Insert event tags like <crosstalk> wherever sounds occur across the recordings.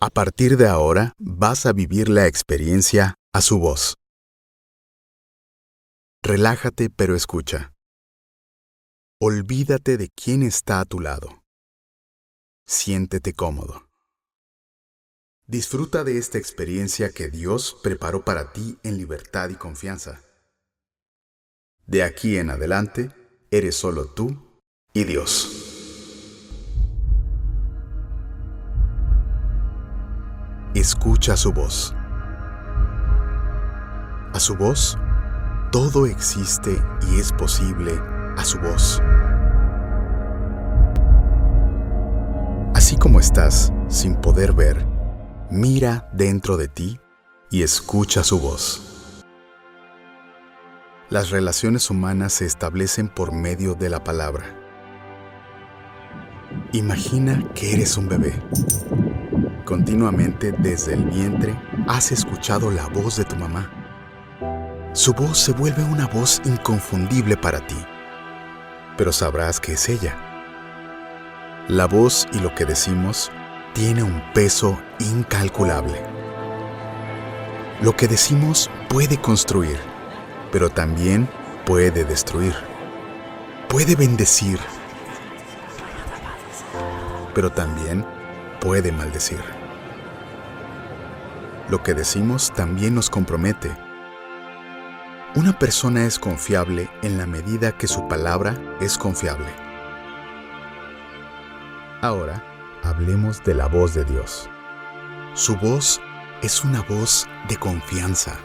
A partir de ahora vas a vivir la experiencia a su voz. Relájate pero escucha. Olvídate de quién está a tu lado. Siéntete cómodo. Disfruta de esta experiencia que Dios preparó para ti en libertad y confianza. De aquí en adelante, eres solo tú y Dios. Escucha su voz. A su voz, todo existe y es posible a su voz. Así como estás, sin poder ver, mira dentro de ti y escucha su voz. Las relaciones humanas se establecen por medio de la palabra. Imagina que eres un bebé. Continuamente desde el vientre has escuchado la voz de tu mamá. Su voz se vuelve una voz inconfundible para ti, pero sabrás que es ella. La voz y lo que decimos tiene un peso incalculable. Lo que decimos puede construir, pero también puede destruir. Puede bendecir, pero también puede maldecir. Lo que decimos también nos compromete. Una persona es confiable en la medida que su palabra es confiable. Ahora, hablemos de la voz de Dios. Su voz es una voz de confianza.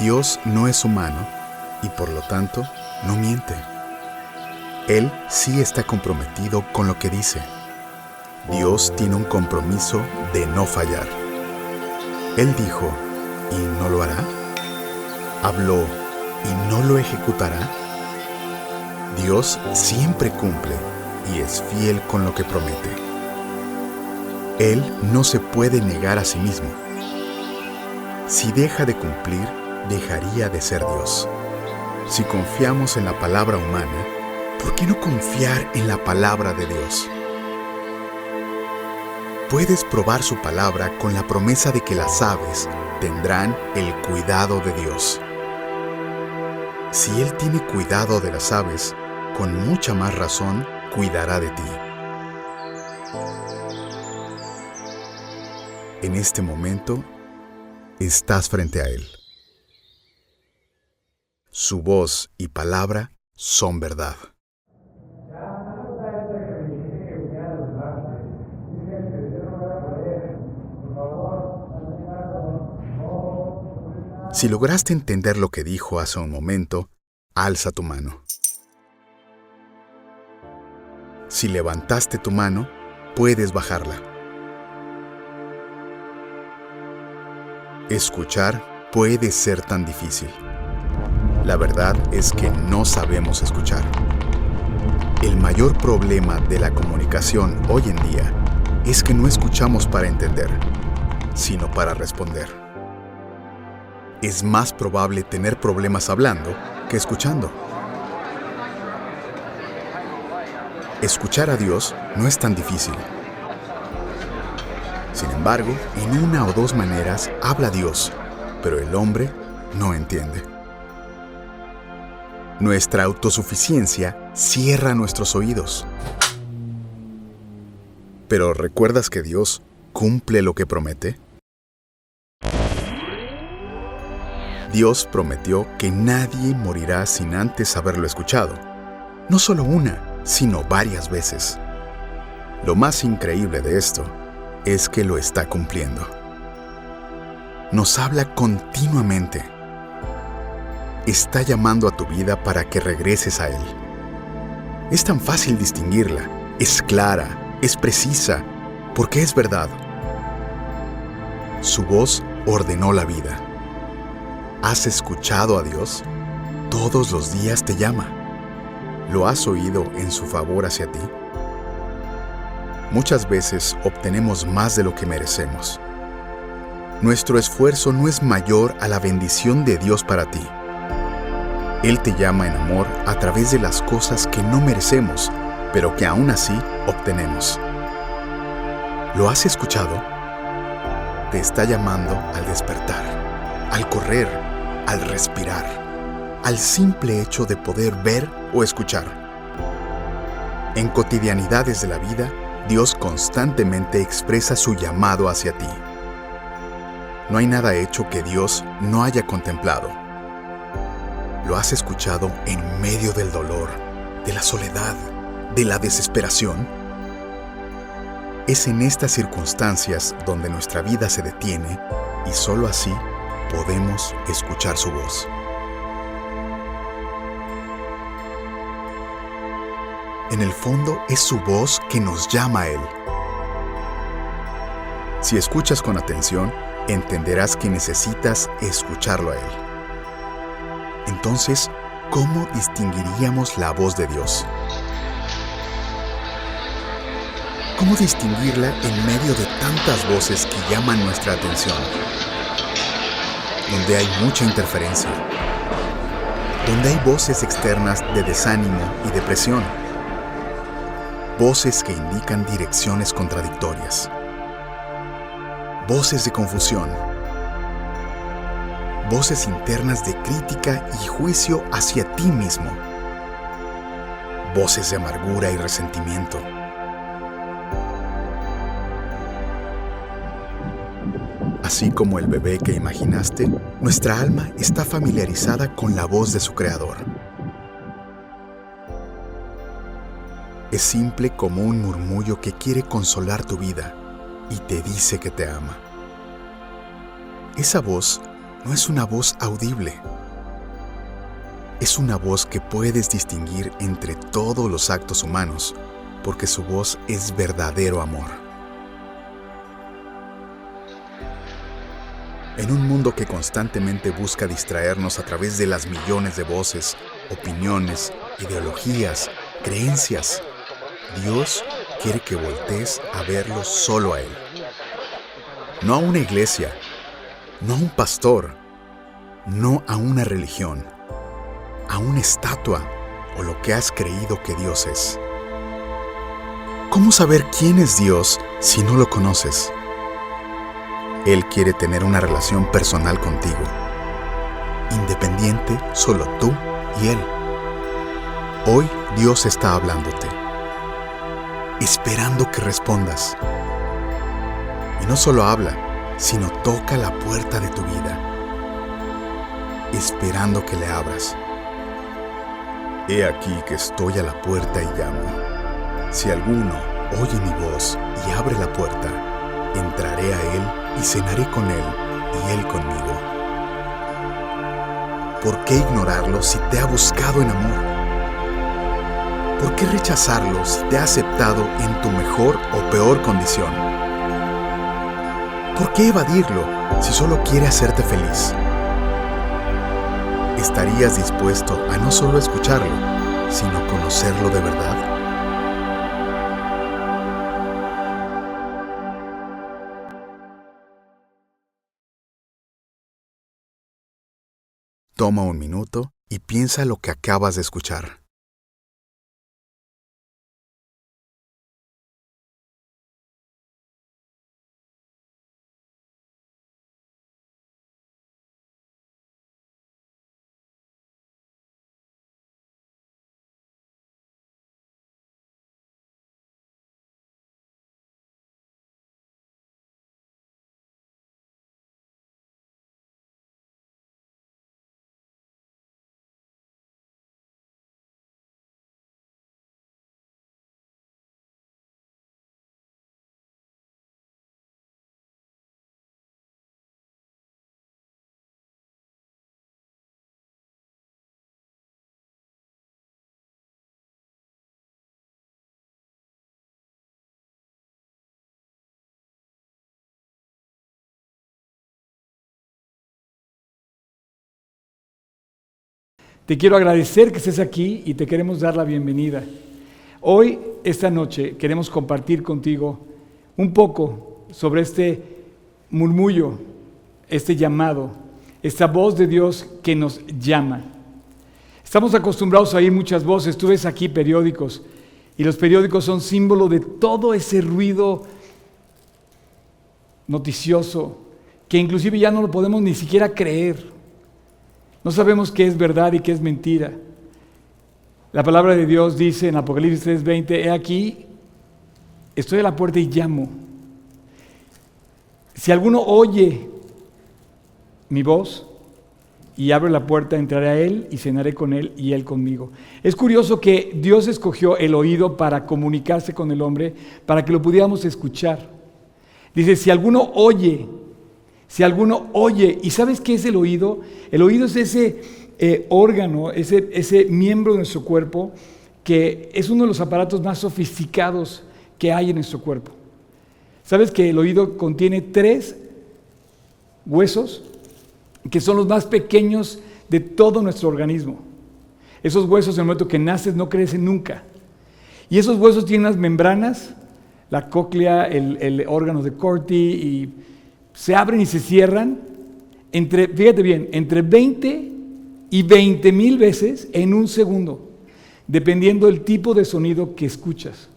Dios no es humano y por lo tanto no miente. Él sí está comprometido con lo que dice. Dios tiene un compromiso de no fallar. Él dijo, ¿y no lo hará? Habló, ¿y no lo ejecutará? Dios siempre cumple y es fiel con lo que promete. Él no se puede negar a sí mismo. Si deja de cumplir, dejaría de ser Dios. Si confiamos en la palabra humana, ¿por qué no confiar en la palabra de Dios? Puedes probar su palabra con la promesa de que las aves tendrán el cuidado de Dios. Si Él tiene cuidado de las aves, con mucha más razón cuidará de ti. En este momento, estás frente a Él. Su voz y palabra son verdad. Si lograste entender lo que dijo hace un momento, alza tu mano. Si levantaste tu mano, puedes bajarla. Escuchar puede ser tan difícil. La verdad es que no sabemos escuchar. El mayor problema de la comunicación hoy en día es que no escuchamos para entender, sino para responder es más probable tener problemas hablando que escuchando. Escuchar a Dios no es tan difícil. Sin embargo, en una o dos maneras habla Dios, pero el hombre no entiende. Nuestra autosuficiencia cierra nuestros oídos. Pero ¿recuerdas que Dios cumple lo que promete? Dios prometió que nadie morirá sin antes haberlo escuchado. No solo una, sino varias veces. Lo más increíble de esto es que lo está cumpliendo. Nos habla continuamente. Está llamando a tu vida para que regreses a Él. Es tan fácil distinguirla, es clara, es precisa, porque es verdad. Su voz ordenó la vida ¿Has escuchado a Dios? Todos los días te llama. ¿Lo has oído en su favor hacia ti? Muchas veces obtenemos más de lo que merecemos. Nuestro esfuerzo no es mayor a la bendición de Dios para ti. Él te llama en amor a través de las cosas que no merecemos, pero que aún así obtenemos. ¿Lo has escuchado? Te está llamando al despertar, al correr, al respirar, al simple hecho de poder ver o escuchar. En cotidianidades de la vida, Dios constantemente expresa su llamado hacia ti. No hay nada hecho que Dios no haya contemplado. ¿Lo has escuchado en medio del dolor, de la soledad, de la desesperación? Es en estas circunstancias donde nuestra vida se detiene y sólo así podemos escuchar su voz. En el fondo es su voz que nos llama a Él. Si escuchas con atención, entenderás que necesitas escucharlo a Él. Entonces, ¿cómo distinguiríamos la voz de Dios? ¿Cómo distinguirla en medio de tantas voces que llaman nuestra atención? Donde hay mucha interferencia. Donde hay voces externas de desánimo y depresión. Voces que indican direcciones contradictorias. Voces de confusión. Voces internas de crítica y juicio hacia ti mismo. Voces de amargura y resentimiento Así como el bebé que imaginaste, nuestra alma está familiarizada con la voz de su creador. Es simple como un murmullo que quiere consolar tu vida y te dice que te ama. Esa voz no es una voz audible. Es una voz que puedes distinguir entre todos los actos humanos, porque su voz es verdadero amor. En un mundo que constantemente busca distraernos a través de las millones de voces, opiniones, ideologías, creencias, Dios quiere que voltees a verlo solo a Él. No a una iglesia, no a un pastor, no a una religión, a una estatua o lo que has creído que Dios es. ¿Cómo saber quién es Dios si no lo conoces? Él quiere tener una relación personal contigo, independiente solo tú y Él. Hoy Dios está hablándote, esperando que respondas. Y no solo habla, sino toca la puerta de tu vida, esperando que le abras. He aquí que estoy a la puerta y llamo. Si alguno oye mi voz y abre la puerta, entraré a Él y cenaré con Él y Él conmigo. ¿Por qué ignorarlo si te ha buscado en amor? ¿Por qué rechazarlo si te ha aceptado en tu mejor o peor condición? ¿Por qué evadirlo si solo quiere hacerte feliz? ¿Estarías dispuesto a no solo escucharlo, sino conocerlo de verdad? Toma un minuto y piensa lo que acabas de escuchar. Te quiero agradecer que estés aquí y te queremos dar la bienvenida. Hoy, esta noche, queremos compartir contigo un poco sobre este murmullo, este llamado, esta voz de Dios que nos llama. Estamos acostumbrados a oír muchas voces, tú ves aquí periódicos y los periódicos son símbolo de todo ese ruido noticioso, que inclusive ya no lo podemos ni siquiera creer. No sabemos qué es verdad y qué es mentira. La palabra de Dios dice en Apocalipsis 3:20, he aquí, estoy a la puerta y llamo. Si alguno oye mi voz y abre la puerta, entraré a él y cenaré con él y él conmigo. Es curioso que Dios escogió el oído para comunicarse con el hombre, para que lo pudiéramos escuchar. Dice, si alguno oye, si alguno oye, ¿y sabes qué es el oído? El oído es ese eh, órgano, ese, ese miembro de nuestro cuerpo que es uno de los aparatos más sofisticados que hay en nuestro cuerpo. ¿Sabes que el oído contiene tres huesos que son los más pequeños de todo nuestro organismo? Esos huesos en el momento que naces no crecen nunca. Y esos huesos tienen unas membranas, la cóclea, el, el órgano de Corti, y se abren y se cierran entre, fíjate bien, entre 20 y 20 mil veces en un segundo, dependiendo del tipo de sonido que escuchas.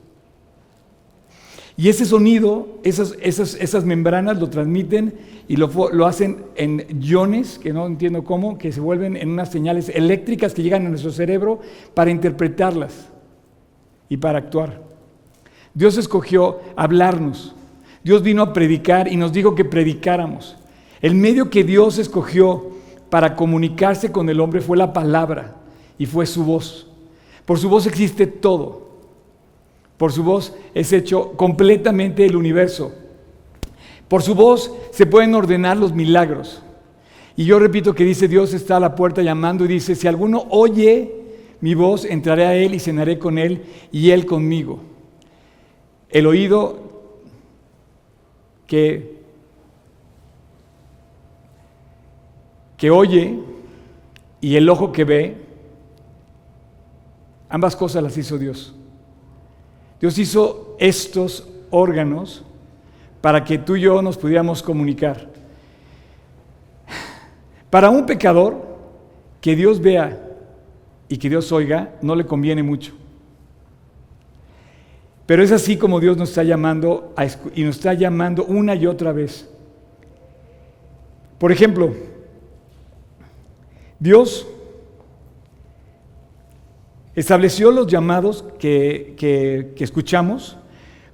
Y ese sonido, esas, esas, esas membranas lo transmiten y lo, lo, hacen en iones, que no entiendo cómo, que se vuelven en unas señales eléctricas que llegan a nuestro cerebro para interpretarlas y para actuar. Dios escogió hablarnos. Dios vino a predicar y nos dijo que predicáramos. El medio que Dios escogió para comunicarse con el hombre fue la palabra y fue su voz. Por su voz existe todo. Por su voz es hecho completamente el universo. Por su voz se pueden ordenar los milagros. Y yo repito que dice, Dios está a la puerta llamando y dice, si alguno oye mi voz, entraré a él y cenaré con él y él conmigo. El oído que, que oye y el ojo que ve, ambas cosas las hizo Dios. Dios hizo estos órganos para que tú y yo nos pudiéramos comunicar. Para un pecador, que Dios vea y que Dios oiga no le conviene mucho. Pero es así como Dios nos está llamando y nos está llamando una y otra vez. Por ejemplo, Dios estableció los llamados que, que, escuchamos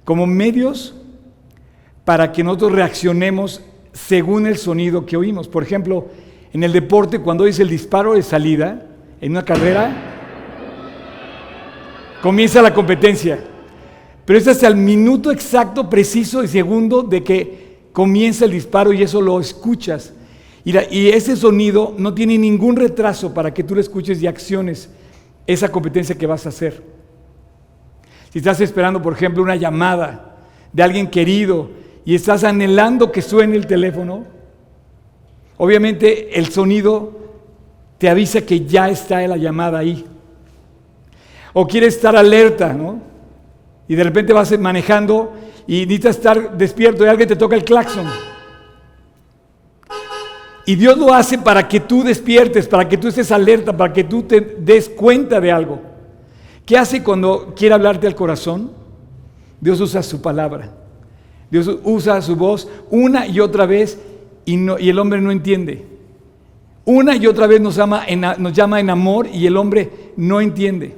como medios para que nosotros reaccionemos según el sonido que oímos. Por ejemplo, en el deporte, cuando dice el disparo de salida, en una carrera, comienza la competencia. Pero es hasta el minuto exacto, preciso y segundo de que comienza el disparo y eso lo escuchas. Y, ese sonido no tiene ningún retraso para que tú lo escuches y acciones esa competencia que vas a hacer. Si estás esperando, por ejemplo, una llamada de alguien querido y estás anhelando que suene el teléfono, obviamente el sonido te avisa que ya está la llamada ahí. O quieres estar alerta, ¿no? Y de repente vas manejando y necesitas estar despierto y alguien te toca el claxon. Y Dios lo hace para que tú despiertes, para que tú estés alerta, para que tú te des cuenta de algo. ¿Qué hace cuando quiere hablarte al corazón? Dios usa su palabra. Dios usa su voz una y otra vez y, y el hombre no entiende. Una y otra vez nos nos llama en amor y el hombre no entiende.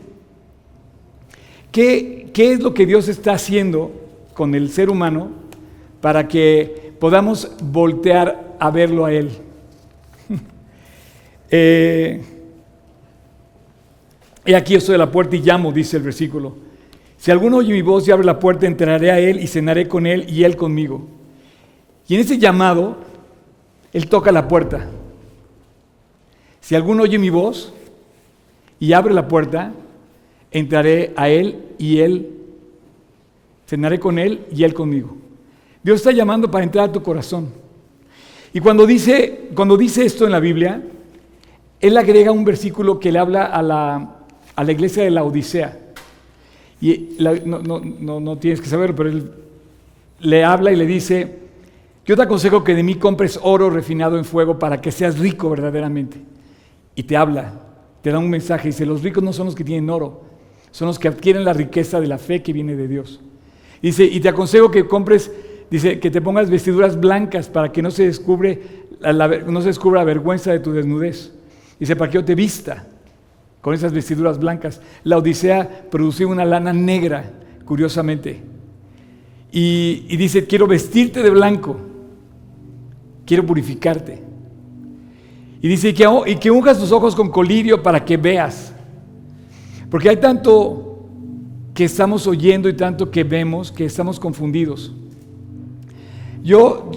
¿Qué, ¿Qué es lo que Dios está haciendo con el ser humano para que podamos voltear a verlo a Él? <laughs> Eh, y aquí estoy a la puerta y llamo, dice el versículo. Si alguno oye mi voz y abre la puerta, entraré a él y cenaré con él y él conmigo. Y en ese llamado, él toca la puerta. Si alguno oye mi voz y abre la puerta, entraré a él y él cenaré con él y él conmigo. Dios está llamando para entrar a tu corazón. Y cuando dice, cuando dice esto en la Biblia, él agrega un versículo que le habla a la, iglesia de la Odisea. Y no, tienes que saberlo, pero él le habla y le dice, yo te aconsejo que de mí compres oro refinado en fuego para que seas rico verdaderamente. Y te habla, te da un mensaje, dice, los ricos no son los que tienen oro, son los que adquieren la riqueza de la fe que viene de Dios. dice, y te aconsejo que compres dice que te pongas vestiduras blancas para que no se, descubre, no se descubra la vergüenza de tu desnudez. Dice, para que yo te vista con esas vestiduras blancas. La Odisea producía una lana negra, curiosamente. Y, dice, quiero vestirte de blanco, quiero purificarte. Y dice, y que, y que tus ojos con colirio para que veas. Porque hay tanto que estamos oyendo y tanto que vemos que estamos confundidos. Yo,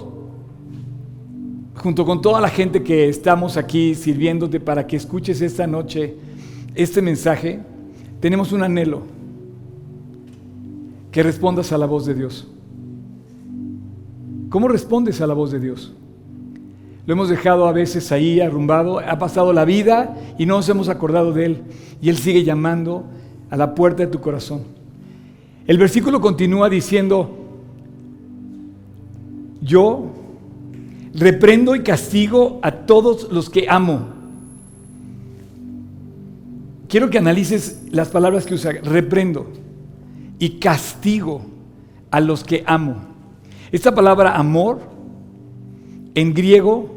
junto con toda la gente que estamos aquí sirviéndote para que escuches esta noche este mensaje, tenemos un anhelo, que respondas a la voz de Dios. ¿Cómo respondes a la voz de Dios? Lo hemos dejado a veces ahí arrumbado, ha pasado la vida y no nos hemos acordado de Él. Y Él sigue llamando a la puerta de tu corazón. El versículo continúa diciendo, yo reprendo y castigo a todos los que amo. Quiero que analices las palabras que usa, reprendo y castigo a los que amo. Esta palabra amor en griego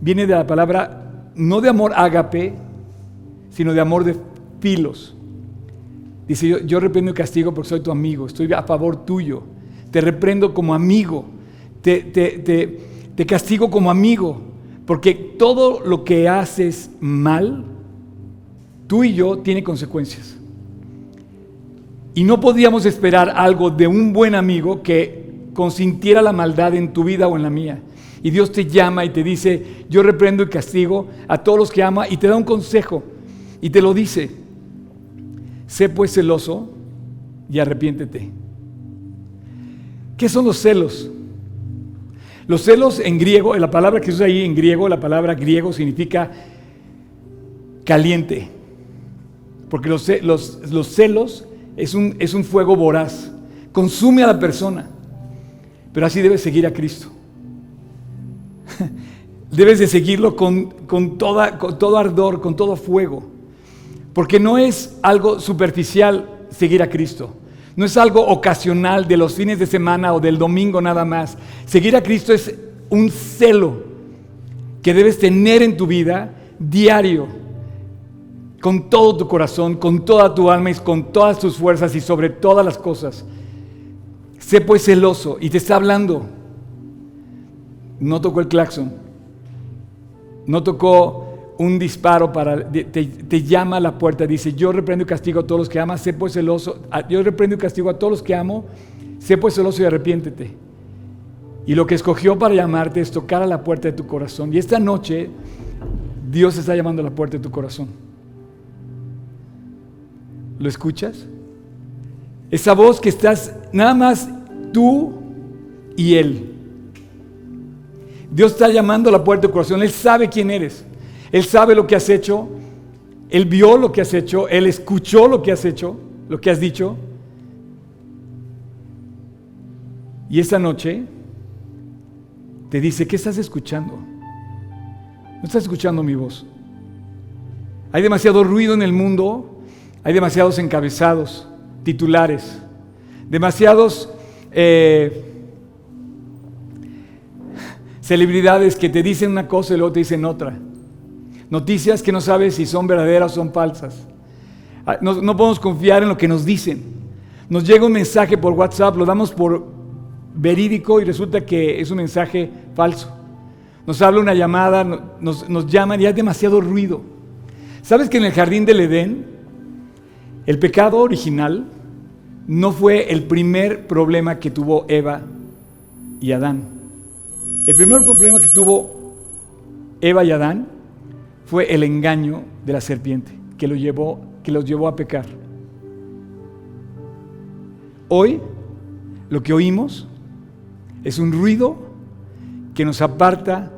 viene de la palabra, no de amor ágape, sino de amor de filos. Dice, yo, reprendo y castigo porque soy tu amigo, estoy a favor tuyo, te reprendo como amigo, te, te, te castigo como amigo, porque todo lo que haces mal, tú y yo, tiene consecuencias. Y no podíamos esperar algo de un buen amigo que consintiera la maldad en tu vida o en la mía. Y Dios te llama y te dice, yo reprendo y castigo a todos los que ama y te da un consejo y te lo dice. Sé pues celoso y arrepiéntete. ¿Qué son los celos? Los celos en griego, la palabra que se usa ahí en griego, la palabra griego significa caliente. Porque los, los celos es un, es un fuego voraz, consume a la persona. Pero así debe seguir a Cristo. <laughs> Debes de seguirlo con, toda, con todo ardor, con todo fuego. Porque no es algo superficial seguir a Cristo. No es algo ocasional de los fines de semana o del domingo nada más. Seguir a Cristo es un celo que debes tener en tu vida diario, con todo tu corazón, con toda tu alma y con todas tus fuerzas y sobre todas las cosas. Sé pues celoso y te está hablando no tocó el claxon, no tocó un disparo para, te, llama a la puerta, dice, yo reprendo y castigo a todos los que amas, sé pues celoso, yo reprendo y castigo a todos los que amo, sé pues celoso y arrepiéntete. Y lo que escogió para llamarte es tocar a la puerta de tu corazón. Y esta noche Dios está llamando a la puerta de tu corazón. ¿Lo escuchas? Esa voz que estás nada más tú y Él. Dios está llamando a la puerta de tu corazón. Él sabe quién eres. Él sabe lo que has hecho. Él vio lo que has hecho. Él escuchó lo que has hecho, lo que has dicho. Y esa noche te dice, ¿qué estás escuchando? No estás escuchando mi voz. Hay demasiado ruido en el mundo. Hay demasiados encabezados, titulares. Demasiados... Eh, celebridades que te dicen una cosa y luego te dicen otra. Noticias que no sabes si son verdaderas o son falsas. Ah, no, podemos confiar en lo que nos dicen. Nos llega un mensaje por WhatsApp, lo damos por verídico y resulta que es un mensaje falso. Nos habla una llamada, nos, nos llaman y hay demasiado ruido. ¿Sabes que en el jardín del Edén el pecado original no fue el primer problema que tuvo Eva y Adán? El primer problema que tuvo Eva y Adán fue el engaño de la serpiente que, los llevó a pecar. Hoy lo que oímos es un ruido que nos aparta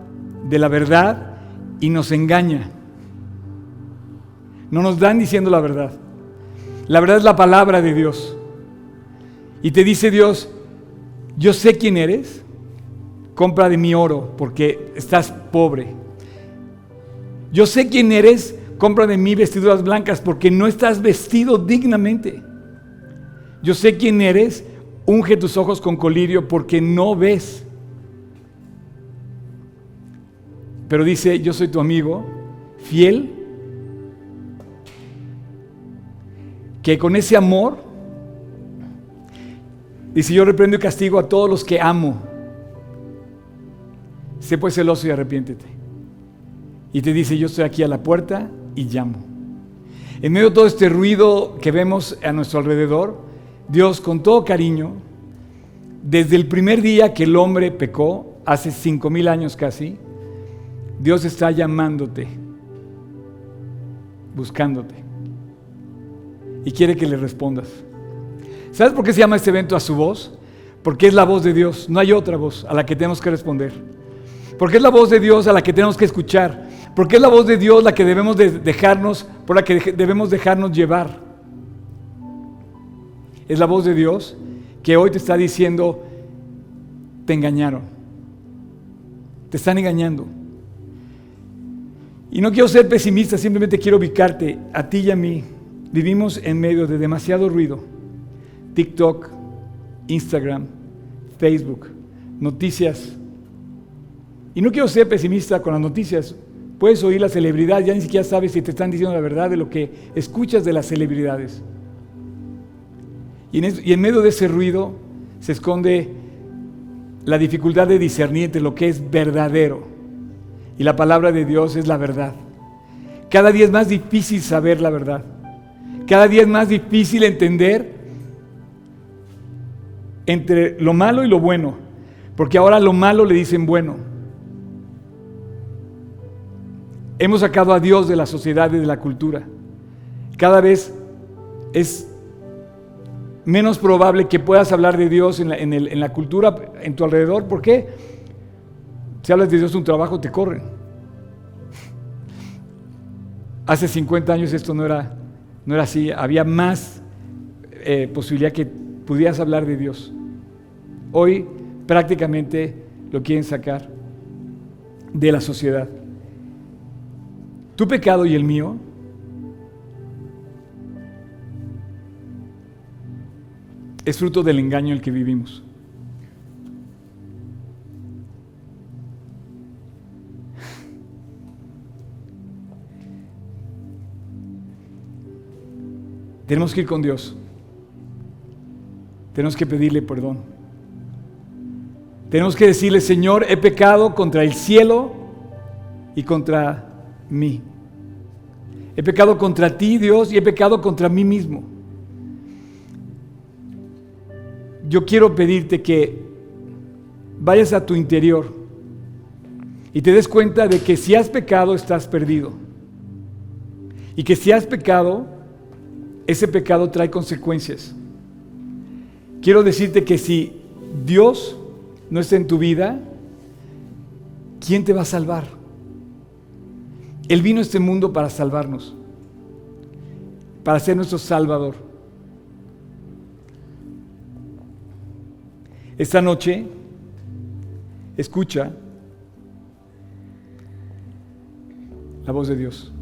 de la verdad y nos engaña. No nos dan diciendo la verdad. La verdad es la palabra de Dios. Y te dice Dios, yo sé quién eres, compra de mi oro porque estás pobre. Yo sé quién eres, compra de mí vestiduras blancas porque no estás vestido dignamente. Yo sé quién eres, unge tus ojos con colirio porque no ves. Pero dice, yo soy tu amigo, fiel, que con ese amor, dice, yo reprendo y castigo a todos los que amo. Sé pues celoso y arrepiéntete. Y te dice, yo estoy aquí a la puerta y llamo. En medio de todo este ruido que vemos a nuestro alrededor, Dios con todo cariño, desde el primer día que el hombre pecó, hace cinco mil años casi, Dios está llamándote, buscándote, y quiere que le respondas. ¿Sabes por qué se llama este evento a su voz? Porque es la voz de Dios, no hay otra voz a la que tenemos que responder. Porque es la voz de Dios a la que tenemos que escuchar. Porque es la voz de Dios la que debemos de dejarnos, por la que debemos dejarnos llevar. Es la voz de Dios que hoy te está diciendo, te engañaron. Te están engañando. Y no quiero ser pesimista, simplemente quiero ubicarte a ti y a mí. Vivimos en medio de demasiado ruido. TikTok, Instagram, Facebook, noticias. Y no quiero ser pesimista con las noticias. Puedes oír la celebridad, ya ni siquiera sabes si te están diciendo la verdad de lo que escuchas de las celebridades. Y en, medio de ese ruido se esconde la dificultad de discernir entre lo que es verdadero y la palabra de Dios es la verdad. Cada día es más difícil saber la verdad. Cada día es más difícil entender entre lo malo y lo bueno. Porque ahora lo malo le dicen bueno. Hemos sacado a Dios de la sociedad y de la cultura. Cada vez es menos probable que puedas hablar de Dios en la, cultura, en tu alrededor. ¿Por qué? Si hablas de Dios un trabajo, te corren. Hace 50 años esto no era, no era así. Había más eh, posibilidad que pudieras hablar de Dios. Hoy prácticamente lo quieren sacar de la sociedad. Tu pecado y el mío es fruto del engaño en el que vivimos. Tenemos que ir con Dios. Tenemos que pedirle perdón. Tenemos que decirle, Señor, he pecado contra el cielo y contra mí. He pecado contra ti, Dios, y he pecado contra mí mismo. Yo quiero pedirte que vayas a tu interior y te des cuenta de que si has pecado estás perdido. Y que si has pecado ese pecado trae consecuencias. Quiero decirte que si Dios no está en tu vida, ¿quién te va a salvar? Él vino a este mundo para salvarnos, para ser nuestro Salvador. Esta noche, escucha la voz de Dios.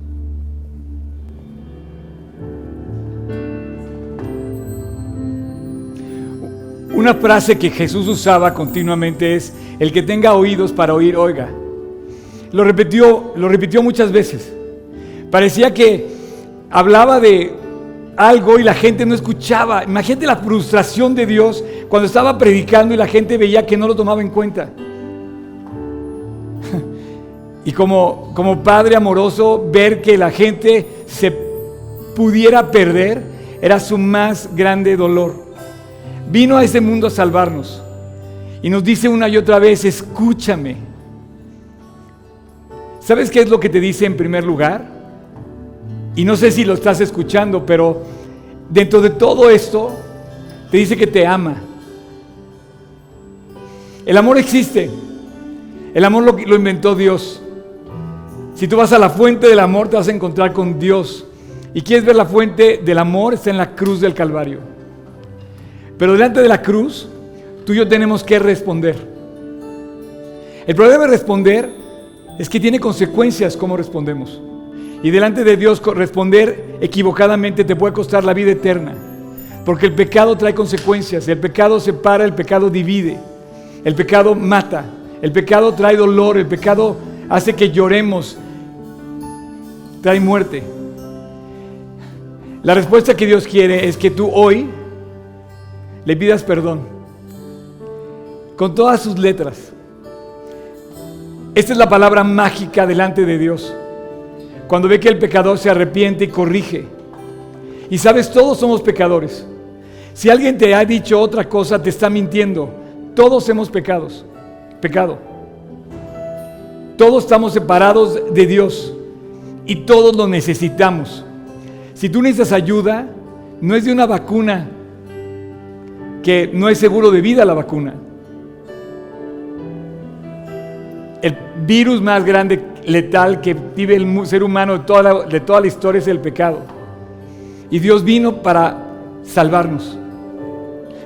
Una frase que Jesús usaba continuamente es, el que tenga oídos para oír, oiga. Lo repitió, lo repitió muchas veces. Parecía que hablaba de algo y la gente no escuchaba. Imagínate la frustración de Dios cuando estaba predicando y la gente veía que no lo tomaba en cuenta. <laughs> Y como, como padre amoroso, ver que la gente se pudiera perder era su más grande dolor. Vino a ese mundo a salvarnos. Y nos dice una y otra vez, escúchame. ¿Sabes qué es lo que te dice en primer lugar? Y no sé si lo estás escuchando, pero dentro de todo esto, te dice que te ama. El amor existe. El amor lo, lo, inventó Dios. Si tú vas a la fuente del amor, te vas a encontrar con Dios. Y quieres ver la fuente del amor, está en la cruz del Calvario. Pero delante de la cruz, tú y yo tenemos que responder. El problema de responder es que tiene consecuencias cómo respondemos. Y delante de Dios responder equivocadamente te puede costar la vida eterna. Porque el pecado trae consecuencias, el pecado separa, el pecado divide, el pecado mata, el pecado trae dolor, el pecado hace que lloremos, trae muerte. La respuesta que Dios quiere es que tú hoy le pidas perdón con todas sus letras. Esta es la palabra mágica delante de Dios. Cuando ve que el pecador se arrepiente y corrige. Y sabes, todos somos pecadores. Si alguien te ha dicho otra cosa, te está mintiendo. Todos hemos pecados, pecado. Todos estamos separados de Dios y todos lo necesitamos. Si tú necesitas ayuda, no es de una vacuna, que no es seguro de vida la vacuna. El virus más grande, letal, que vive el ser humano de toda la, de toda la historia es el pecado. Y Dios vino para salvarnos.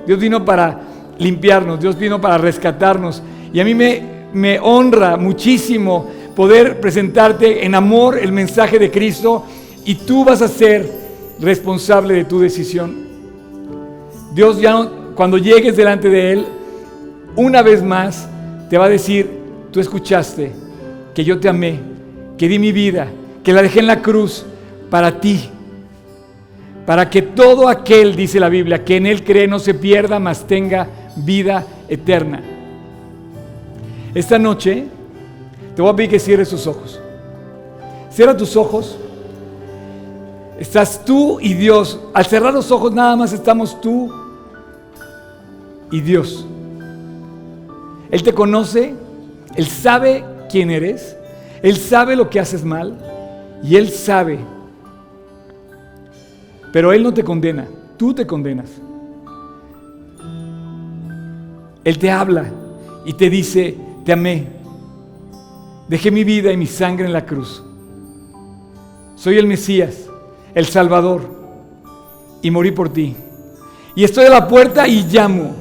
Dios vino para limpiarnos, Dios vino para rescatarnos. Y a mí me, me honra muchísimo poder presentarte en amor el mensaje de Cristo y tú vas a ser responsable de tu decisión. Dios ya cuando llegues delante de Él, una vez más te va a decir, tú escuchaste que yo te amé, que di mi vida, que la dejé en la cruz para ti para que todo aquel, dice la Biblia, que en Él cree no se pierda, mas tenga vida eterna. Esta noche te voy a pedir que cierres tus ojos. Cierra tus ojos. Estás tú y Dios. Al cerrar los ojos nada más estamos tú y Dios. Él te conoce, Él sabe quién eres, Él sabe lo que haces mal y Él sabe pero Él no te condena, tú te condenas. Él te habla y te dice, te amé, dejé mi vida y mi sangre en la cruz. Soy el Mesías, el Salvador, y morí por ti. Y estoy a la puerta y llamo.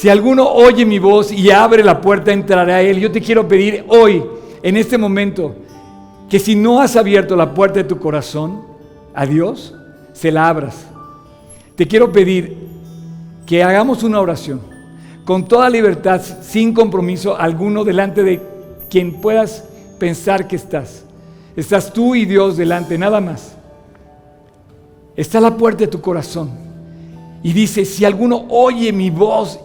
Si alguno oye mi voz y abre la puerta, entraré a Él. Yo te quiero pedir hoy, en este momento, que si no has abierto la puerta de tu corazón, a Dios, se la abras. Te quiero pedir que hagamos una oración con toda libertad, sin compromiso alguno, delante de quien puedas pensar que estás. Estás tú y Dios delante, nada más. Está la puerta de tu corazón. Y dice, si alguno oye mi voz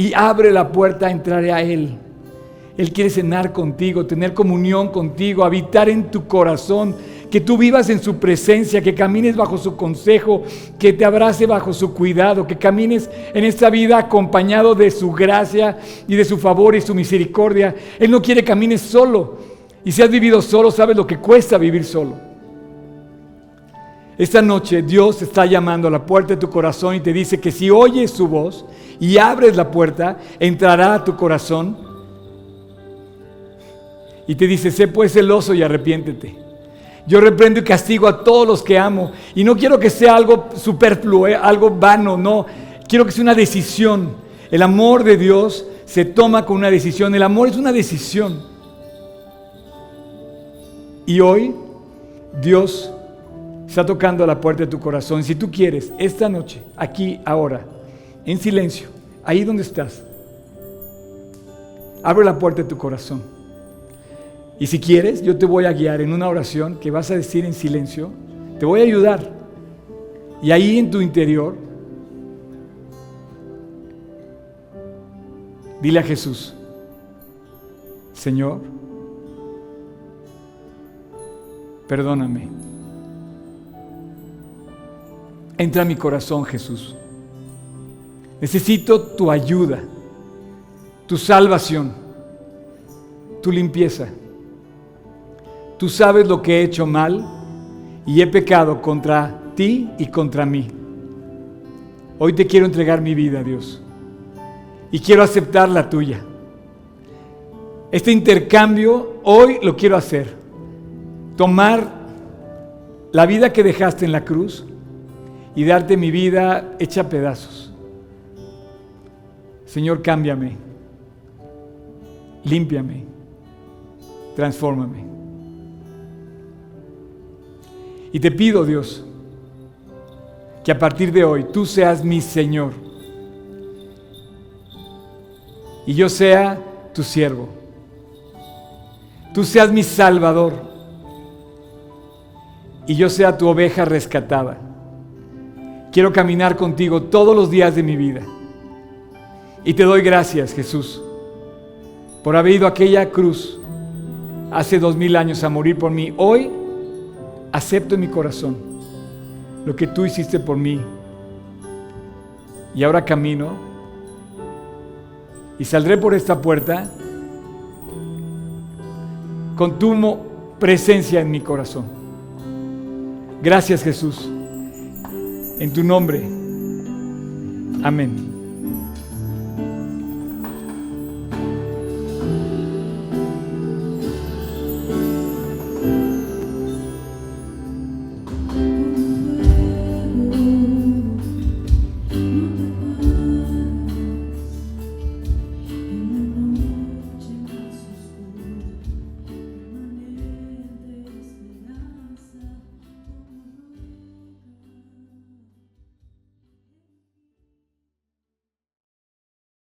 y abre la puerta, entraré a Él. Él quiere cenar contigo, tener comunión contigo, habitar en tu corazón, que tú vivas en su presencia, que camines bajo su consejo, que te abrace bajo su cuidado, que camines en esta vida acompañado de su gracia y de su favor y su misericordia. Él no quiere que camines solo. Y si has vivido solo, sabes lo que cuesta vivir solo. Esta noche Dios está llamando a la puerta de tu corazón y te dice que si oyes su voz y abres la puerta, entrará a tu corazón y te dice, sé pues celoso y arrepiéntete. Yo reprendo y castigo a todos los que amo. Y no quiero que sea algo superfluo, eh, algo vano, no. Quiero que sea una decisión. El amor de Dios se toma con una decisión. El amor es una decisión. Y hoy Dios está tocando a la puerta de tu corazón. Si tú quieres, esta noche, aquí, ahora, en silencio, ahí donde estás, abre la puerta de tu corazón. Y si quieres, yo te voy a guiar en una oración que vas a decir en silencio. Te voy a ayudar. Y ahí en tu interior, dile a Jesús, Señor, perdóname. Entra a mi corazón, Jesús. Necesito tu ayuda, tu salvación, tu limpieza. Tú sabes lo que he hecho mal y he pecado contra ti y contra mí. Hoy te quiero entregar mi vida, Dios, y quiero aceptar la tuya. Este intercambio hoy lo quiero hacer. Tomar la vida que dejaste en la cruz y darte mi vida hecha pedazos. Señor, cámbiame, límpiame, transfórmame. Y te pido, Dios, que que a partir de hoy tú seas mi Señor y yo sea tu siervo. Tú seas mi Salvador y yo sea tu oveja rescatada. Quiero caminar contigo todos los días de mi vida. Y te doy gracias, Jesús, por haber ido a aquella cruz hace dos mil años a morir por mí. Hoy acepto en mi corazón lo que tú hiciste por mí. Y ahora camino y saldré por esta puerta con tu presencia en mi corazón. Gracias Jesús. En tu nombre. Amén.